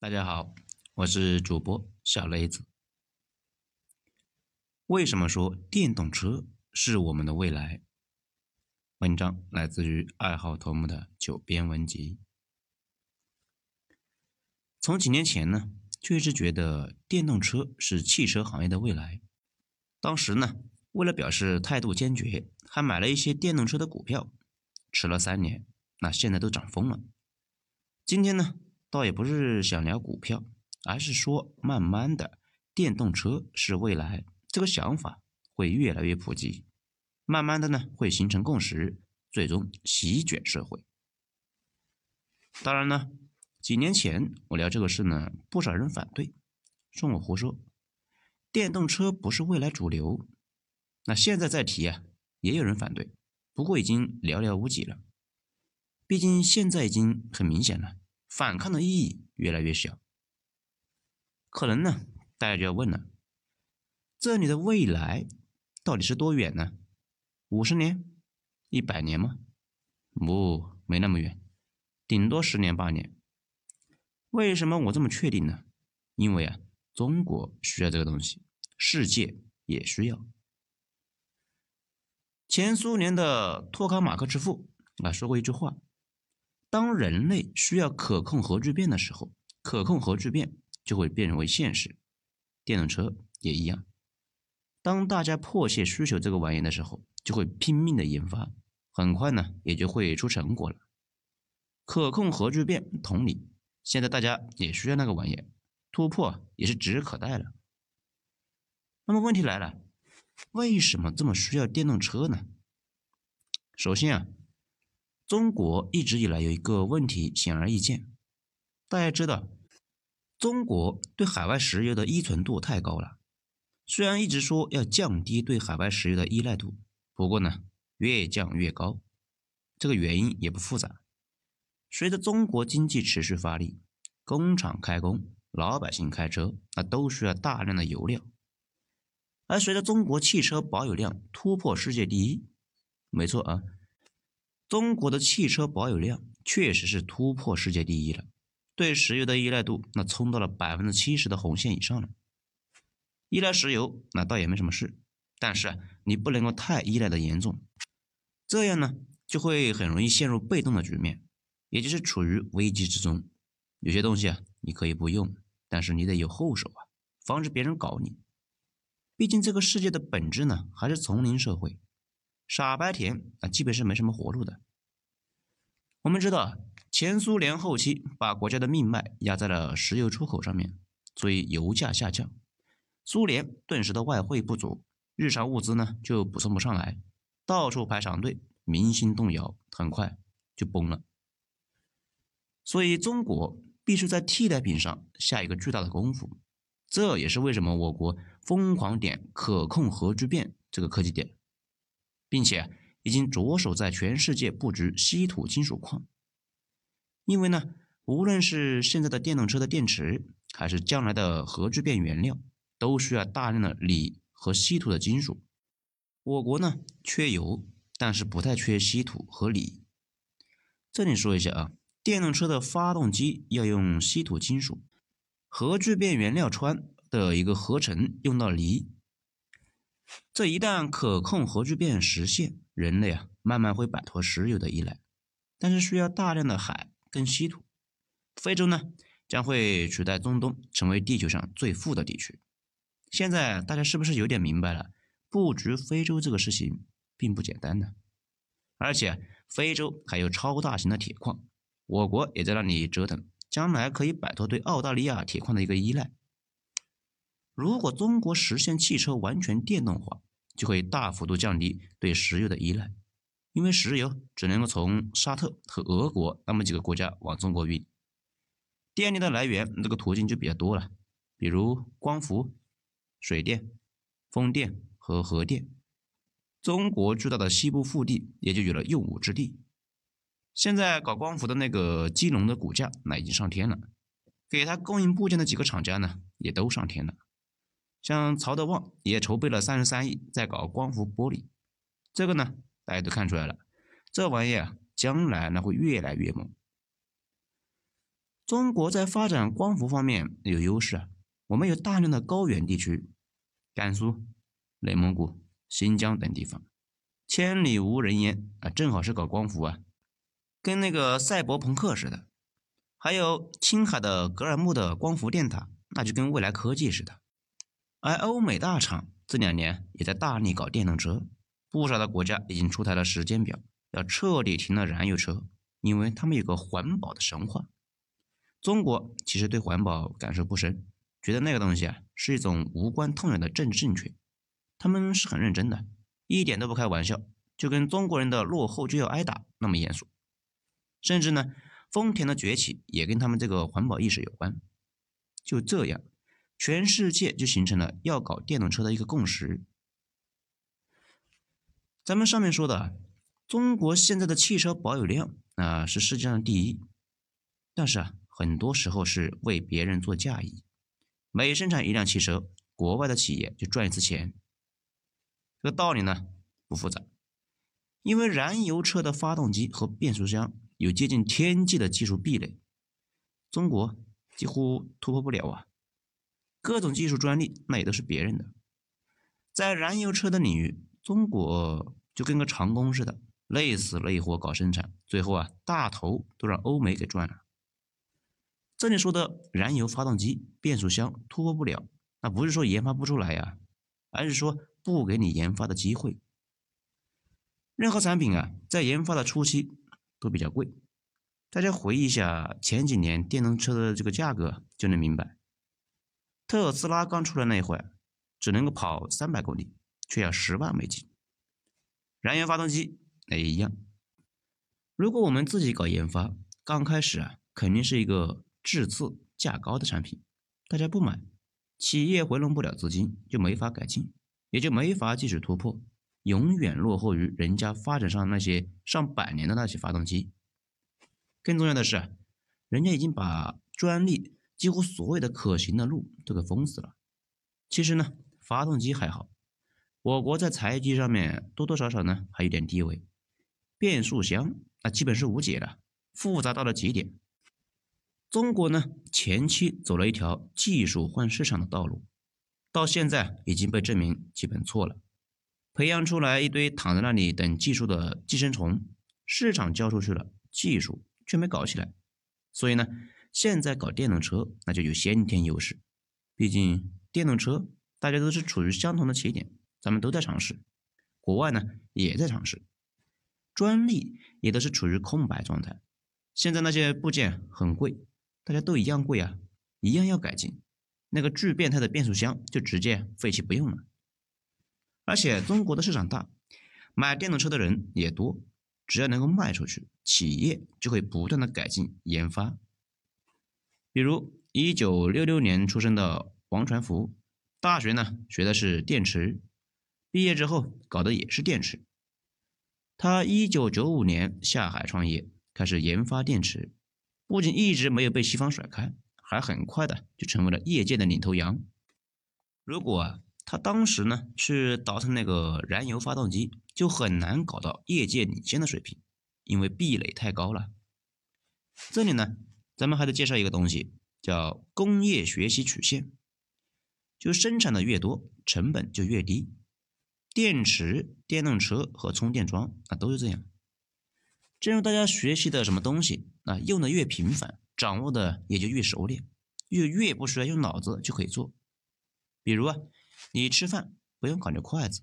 大家好，我是主播小雷子。为什么说电动车是我们的未来？文章来自于爱好头目的九编文集。从几年前呢，就一直觉得电动车是汽车行业的未来。当时呢，为了表示态度坚决，还买了一些电动车的股票，持了三年，那现在都涨疯了。今天呢？倒也不是想聊股票，而是说，慢慢的，电动车是未来，这个想法会越来越普及，慢慢的呢，会形成共识，最终席卷社会。当然呢，几年前我聊这个事呢，不少人反对，说我胡说，电动车不是未来主流。那现在再提啊，也有人反对，不过已经寥寥无几了，毕竟现在已经很明显了。反抗的意义越来越小，可能呢，大家就要问了：这里的未来到底是多远呢？五十年、一百年吗？不，没那么远，顶多十年八年。为什么我这么确定呢？因为啊，中国需要这个东西，世界也需要。前苏联的托卡马克之父啊说过一句话。当人类需要可控核聚变的时候，可控核聚变就会变为现实。电动车也一样。当大家迫切需求这个玩意的时候，就会拼命的研发，很快呢也就会出成果了。可控核聚变同理，现在大家也需要那个玩意，突破也是指日可待了。那么问题来了，为什么这么需要电动车呢？首先啊。中国一直以来有一个问题显而易见，大家知道，中国对海外石油的依存度太高了。虽然一直说要降低对海外石油的依赖度，不过呢，越降越高。这个原因也不复杂。随着中国经济持续发力，工厂开工，老百姓开车，那都需要大量的油料。而随着中国汽车保有量突破世界第一，没错啊。中国的汽车保有量确实是突破世界第一了，对石油的依赖度那冲到了百分之七十的红线以上了。依赖石油那倒也没什么事，但是，你不能够太依赖的严重，这样呢就会很容易陷入被动的局面，也就是处于危机之中。有些东西啊，你可以不用，但是你得有后手啊，防止别人搞你。毕竟这个世界的本质呢，还是丛林社会。傻白甜啊，基本是没什么活路的。我们知道，前苏联后期把国家的命脉压在了石油出口上面，所以油价下降，苏联顿时的外汇不足，日常物资呢就补充不上来，到处排长队，民心动摇，很快就崩了。所以中国必须在替代品上下一个巨大的功夫，这也是为什么我国疯狂点可控核聚变这个科技点。并且已经着手在全世界布局稀土金属矿，因为呢，无论是现在的电动车的电池，还是将来的核聚变原料，都需要大量的锂和稀土的金属。我国呢缺油，但是不太缺稀土和锂。这里说一下啊，电动车的发动机要用稀土金属，核聚变原料穿的一个合成用到锂。这一旦可控核聚变实现，人类啊慢慢会摆脱石油的依赖，但是需要大量的海跟稀土。非洲呢将会取代中东，成为地球上最富的地区。现在大家是不是有点明白了？布局非洲这个事情并不简单呢。而且非洲还有超大型的铁矿，我国也在那里折腾，将来可以摆脱对澳大利亚铁矿的一个依赖。如果中国实现汽车完全电动化，就会大幅度降低对石油的依赖，因为石油只能够从沙特和俄国那么几个国家往中国运，电力的来源这个途径就比较多了，比如光伏、水电、风电和核电，中国巨大的西部腹地也就有了用武之地。现在搞光伏的那个基隆的股价那已经上天了，给他供应部件的几个厂家呢也都上天了。像曹德旺也筹备了三十三亿在搞光伏玻璃，这个呢大家都看出来了，这玩意啊将来那会越来越猛。中国在发展光伏方面有优势啊，我们有大量的高原地区，甘肃、内蒙古、新疆等地方，千里无人烟啊，正好是搞光伏啊，跟那个赛博朋克似的。还有青海的格尔木的光伏电塔，那就跟未来科技似的。而欧美大厂这两年也在大力搞电动车，不少的国家已经出台了时间表，要彻底停了燃油车，因为他们有个环保的神话。中国其实对环保感受不深，觉得那个东西啊是一种无关痛痒的政治正确。他们是很认真的，一点都不开玩笑，就跟中国人的落后就要挨打那么严肃。甚至呢，丰田的崛起也跟他们这个环保意识有关。就这样，全世界就形成了要搞电动车的一个共识。咱们上面说的，中国现在的汽车保有量啊是世界上第一，但是啊。很多时候是为别人做嫁衣，每生产一辆汽车，国外的企业就赚一次钱。这个道理呢不复杂，因为燃油车的发动机和变速箱有接近天际的技术壁垒，中国几乎突破不了啊。各种技术专利那也都是别人的，在燃油车的领域，中国就跟个长工似的，累死累活搞生产，最后啊大头都让欧美给赚了。这里说的燃油发动机、变速箱突破不了，那不是说研发不出来呀，而是说不给你研发的机会。任何产品啊，在研发的初期都比较贵。大家回忆一下前几年电动车的这个价格，就能明白。特斯拉刚出来那会儿，只能够跑三百公里，却要十万美金。燃油发动机也一样。如果我们自己搞研发，刚开始啊，肯定是一个。质次价高的产品，大家不买，企业回笼不了资金，就没法改进，也就没法继续突破，永远落后于人家发展上那些上百年的那些发动机。更重要的是，人家已经把专利几乎所有的可行的路都给封死了。其实呢，发动机还好，我国在柴油机上面多多少少呢还有点地位。变速箱那基本是无解的，复杂到了极点。中国呢，前期走了一条技术换市场的道路，到现在已经被证明基本错了，培养出来一堆躺在那里等技术的寄生虫，市场交出去了，技术却没搞起来。所以呢，现在搞电动车那就有先天优势，毕竟电动车大家都是处于相同的起点，咱们都在尝试，国外呢也在尝试，专利也都是处于空白状态，现在那些部件很贵。大家都一样贵啊，一样要改进。那个巨变态的变速箱就直接废弃不用了。而且中国的市场大，买电动车的人也多，只要能够卖出去，企业就会不断的改进研发。比如一九六六年出生的王传福，大学呢学的是电池，毕业之后搞的也是电池。他一九九五年下海创业，开始研发电池。不仅一直没有被西方甩开，还很快的就成为了业界的领头羊。如果啊，他当时呢去倒腾那个燃油发动机，就很难搞到业界领先的水平，因为壁垒太高了。这里呢，咱们还得介绍一个东西，叫工业学习曲线，就生产的越多，成本就越低。电池、电动车和充电桩啊，都是这样。正如大家学习的什么东西啊，用的越频繁，掌握的也就越熟练，越越不需要用脑子就可以做。比如啊，你吃饭不用考虑筷子，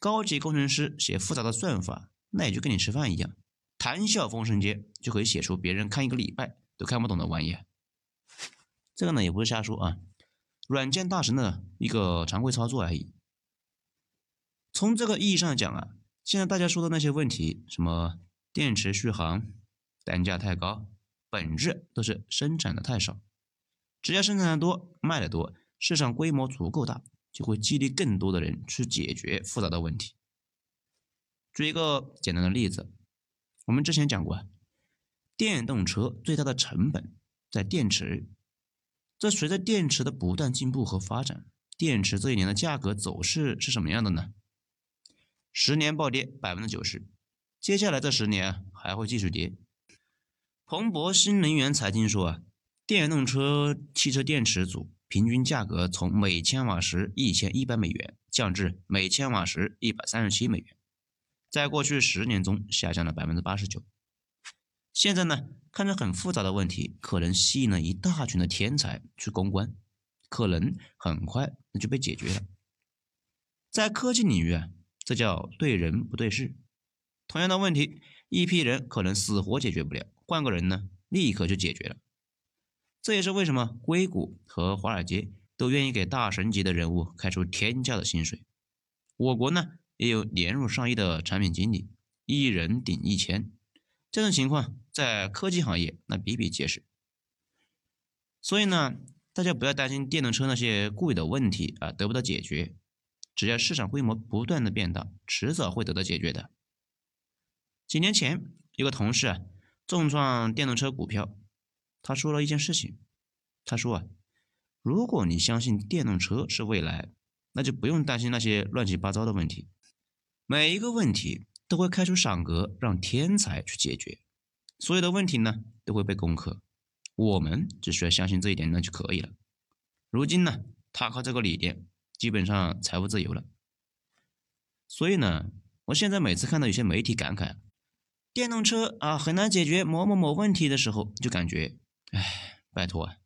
高级工程师写复杂的算法，那也就跟你吃饭一样，谈笑风生间就可以写出别人看一个礼拜都看不懂的玩意。这个呢也不是瞎说啊，软件大神的一个常规操作而已。从这个意义上讲啊，现在大家说的那些问题，什么？电池续航单价太高，本质都是生产的太少。只要生产的多，卖的多，市场规模足够大，就会激励更多的人去解决复杂的问题。举一个简单的例子，我们之前讲过，电动车最大的成本在电池。这随着电池的不断进步和发展，电池这一年的价格走势是什么样的呢？十年暴跌百分之九十。接下来这十年还会继续跌。彭博新能源财经说啊，电动车汽车电池组平均价格从每千瓦时一千一百美元降至每千瓦时一百三十七美元，在过去十年中下降了百分之八十九。现在呢，看着很复杂的问题，可能吸引了一大群的天才去攻关，可能很快那就被解决了。在科技领域啊，这叫对人不对事。同样的问题，一批人可能死活解决不了，换个人呢，立刻就解决了。这也是为什么硅谷和华尔街都愿意给大神级的人物开出天价的薪水。我国呢也有年入上亿的产品经理，一人顶一千，这种情况在科技行业那比比皆是。所以呢，大家不要担心电动车那些固有的问题啊得不到解决，只要市场规模不断的变大，迟早会得到解决的。几年前有个同事啊重创电动车股票。他说了一件事情，他说啊，如果你相信电动车是未来，那就不用担心那些乱七八糟的问题，每一个问题都会开出赏格，让天才去解决，所有的问题呢都会被攻克，我们只需要相信这一点那就可以了。如今呢，他靠这个理念，基本上财务自由了。所以呢，我现在每次看到有些媒体感慨电动车啊很难解决某某某问题的时候，就感觉。哎，拜托啊！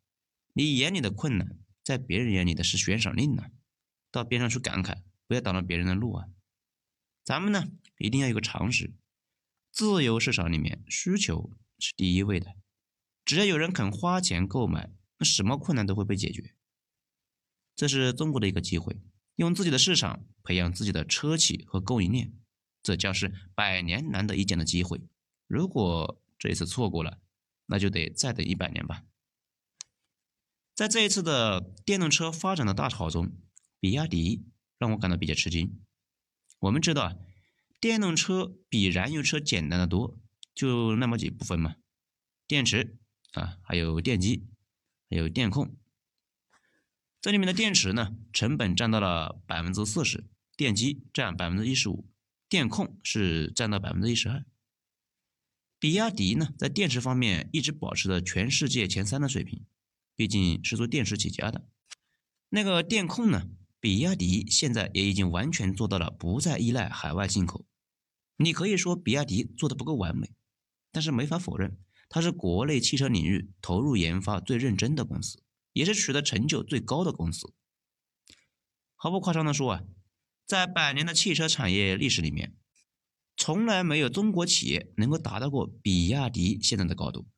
你眼里的困难，在别人眼里的是悬赏令呢。到边上去感慨，不要挡了别人的路啊！咱们呢，一定要有个常识：自由市场里面，需求是第一位的。只要有人肯花钱购买，那什么困难都会被解决。这是中国的一个机会，用自己的市场培养自己的车企和供应链，这将是百年难得一见的机会。如果这一次错过了，那就得再等一百年吧。在这一次的电动车发展的大潮中，比亚迪让我感到比较吃惊。我们知道啊，电动车比燃油车简单的多，就那么几部分嘛：电池啊，还有电机，还有电控。这里面的电池呢，成本占到了百分之四十，电机占百分之一十五，电控是占到百分之一十二。比亚迪呢，在电池方面一直保持着全世界前三的水平，毕竟是做电池起家的。那个电控呢，比亚迪现在也已经完全做到了不再依赖海外进口。你可以说比亚迪做的不够完美，但是没法否认，它是国内汽车领域投入研发最认真的公司，也是取得成就最高的公司。毫不夸张的说啊，在百年的汽车产业历史里面。从来没有中国企业能够达到过比亚迪现在的高度。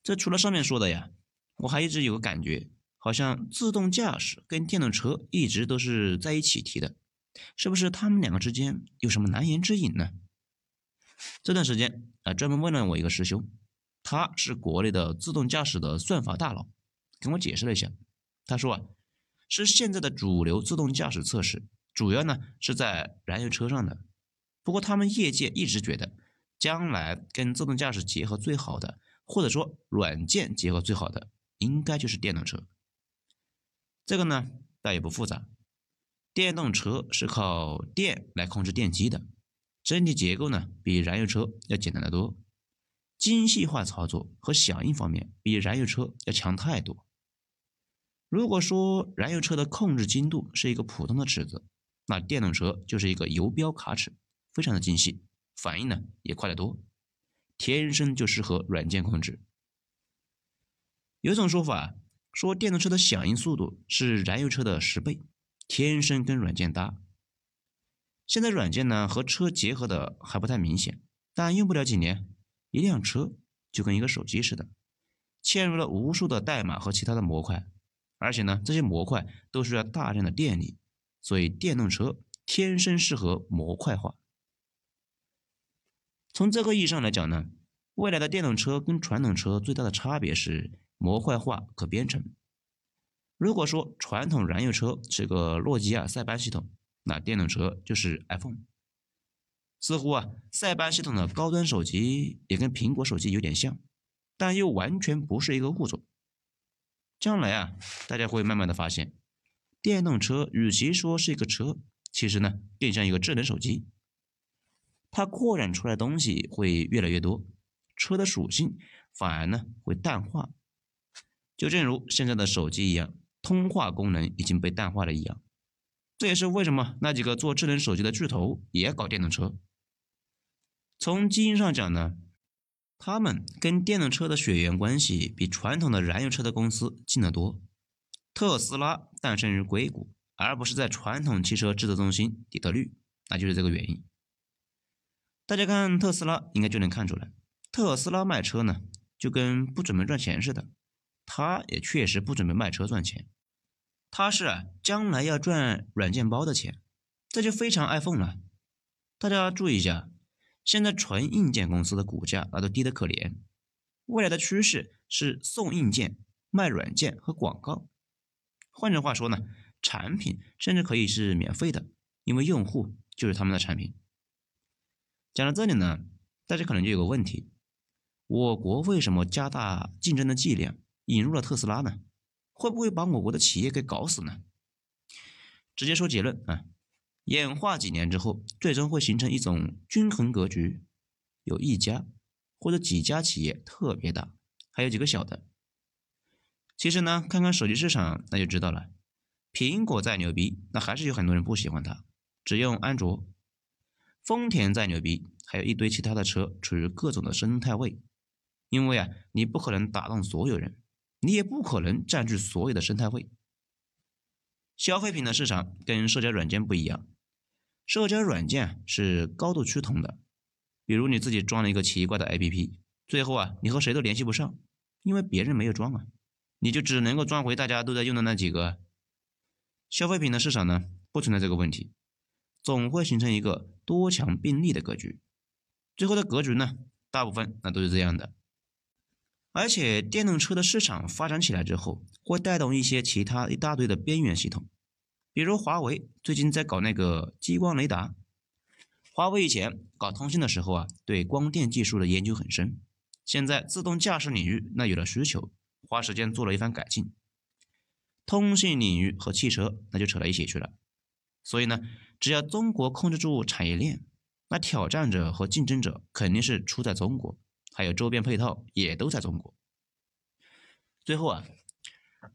这除了上面说的呀，我还一直有个感觉，好像自动驾驶跟电动车一直都是在一起提的，是不是他们两个之间有什么难言之隐呢？这段时间啊，专门问了我一个师兄，他是国内的自动驾驶的算法大佬，跟我解释了一下，他说啊，是现在的主流自动驾驶测试，主要呢是在燃油车上的。不过，他们业界一直觉得，将来跟自动驾驶结合最好的，或者说软件结合最好的，应该就是电动车。这个呢，倒也不复杂。电动车是靠电来控制电机的，整体结构呢比燃油车要简单的多，精细化操作和响应方面比燃油车要强太多。如果说燃油车的控制精度是一个普通的尺子，那电动车就是一个游标卡尺。非常的精细，反应呢也快得多，天生就适合软件控制。有一种说法说电动车的响应速度是燃油车的十倍，天生跟软件搭。现在软件呢和车结合的还不太明显，但用不了几年，一辆车就跟一个手机似的，嵌入了无数的代码和其他的模块，而且呢这些模块都需要大量的电力，所以电动车天生适合模块化。从这个意义上来讲呢，未来的电动车跟传统车最大的差别是模块化、可编程。如果说传统燃油车是个诺基亚塞班系统，那电动车就是 iPhone。似乎啊，塞班系统的高端手机也跟苹果手机有点像，但又完全不是一个物种。将来啊，大家会慢慢的发现，电动车与其说是一个车，其实呢更像一个智能手机。它扩展出来的东西会越来越多，车的属性反而呢会淡化，就正如现在的手机一样，通话功能已经被淡化了一样。这也是为什么那几个做智能手机的巨头也搞电动车。从基因上讲呢，他们跟电动车的血缘关系比传统的燃油车的公司近得多。特斯拉诞生于硅谷，而不是在传统汽车制造中心底特律，那就是这个原因。大家看特斯拉，应该就能看出来，特斯拉卖车呢，就跟不准备赚钱似的。他也确实不准备卖车赚钱，他是，将来要赚软件包的钱，这就非常 iPhone 了。大家注意一下，现在纯硬件公司的股价那都低得可怜，未来的趋势是送硬件、卖软件和广告。换句话说呢，产品甚至可以是免费的，因为用户就是他们的产品。讲到这里呢，大家可能就有个问题：我国为什么加大竞争的剂量，引入了特斯拉呢？会不会把我国的企业给搞死呢？直接说结论啊，演化几年之后，最终会形成一种均衡格局，有一家或者几家企业特别大，还有几个小的。其实呢，看看手机市场那就知道了，苹果再牛逼，那还是有很多人不喜欢它，只用安卓。丰田再牛逼，还有一堆其他的车处于各种的生态位，因为啊，你不可能打动所有人，你也不可能占据所有的生态位。消费品的市场跟社交软件不一样，社交软件是高度趋同的，比如你自己装了一个奇怪的 APP，最后啊，你和谁都联系不上，因为别人没有装啊，你就只能够装回大家都在用的那几个。消费品的市场呢，不存在这个问题。总会形成一个多强并立的格局，最后的格局呢，大部分那都是这样的。而且电动车的市场发展起来之后，会带动一些其他一大堆的边缘系统，比如华为最近在搞那个激光雷达。华为以前搞通信的时候啊，对光电技术的研究很深，现在自动驾驶领域那有了需求，花时间做了一番改进。通信领域和汽车那就扯到一起去了，所以呢。只要中国控制住产业链，那挑战者和竞争者肯定是出在中国，还有周边配套也都在中国。最后啊，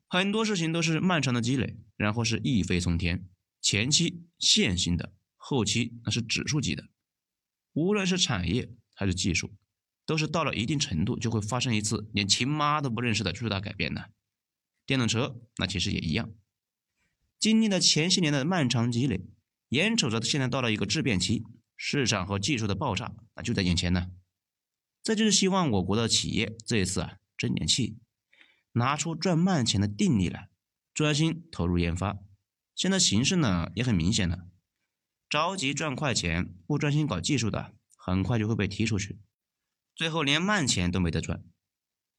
很多事情都是漫长的积累，然后是一飞冲天，前期线性的，后期那是指数级的。无论是产业还是技术，都是到了一定程度就会发生一次连亲妈都不认识的巨大改变的。电动车那其实也一样，经历了前些年的漫长积累。眼瞅着现在到了一个质变期，市场和技术的爆炸那就在眼前呢。这就是希望我国的企业这一次啊争点气，拿出赚慢钱的定力来，专心投入研发。现在形势呢也很明显了，着急赚快钱不专心搞技术的，很快就会被踢出去，最后连慢钱都没得赚。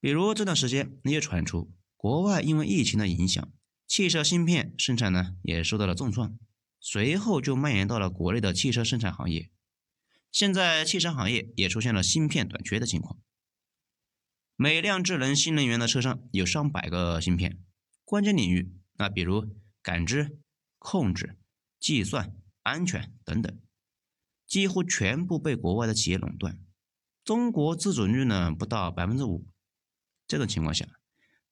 比如这段时间也传出，国外因为疫情的影响，汽车芯片生产呢也受到了重创。随后就蔓延到了国内的汽车生产行业，现在汽车行业也出现了芯片短缺的情况。每辆智能新能源的车上有上百个芯片，关键领域那比如感知、控制、计算、安全等等，几乎全部被国外的企业垄断。中国自主率呢不到百分之五，这种情况下，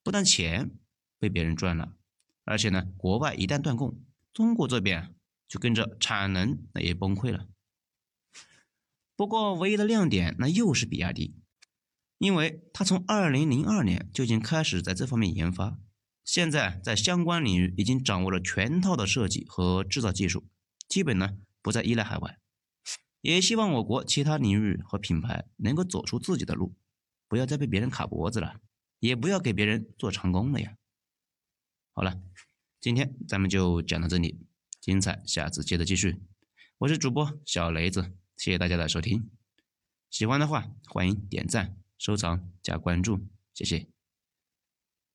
不但钱被别人赚了，而且呢，国外一旦断供，中国这边。就跟着产能那也崩溃了。不过唯一的亮点那又是比亚迪，因为它从二零零二年就已经开始在这方面研发，现在在相关领域已经掌握了全套的设计和制造技术，基本呢不再依赖海外。也希望我国其他领域和品牌能够走出自己的路，不要再被别人卡脖子了，也不要给别人做长工了呀。好了，今天咱们就讲到这里。精彩，下次接着继续。我是主播小雷子，谢谢大家的收听。喜欢的话，欢迎点赞、收藏、加关注，谢谢。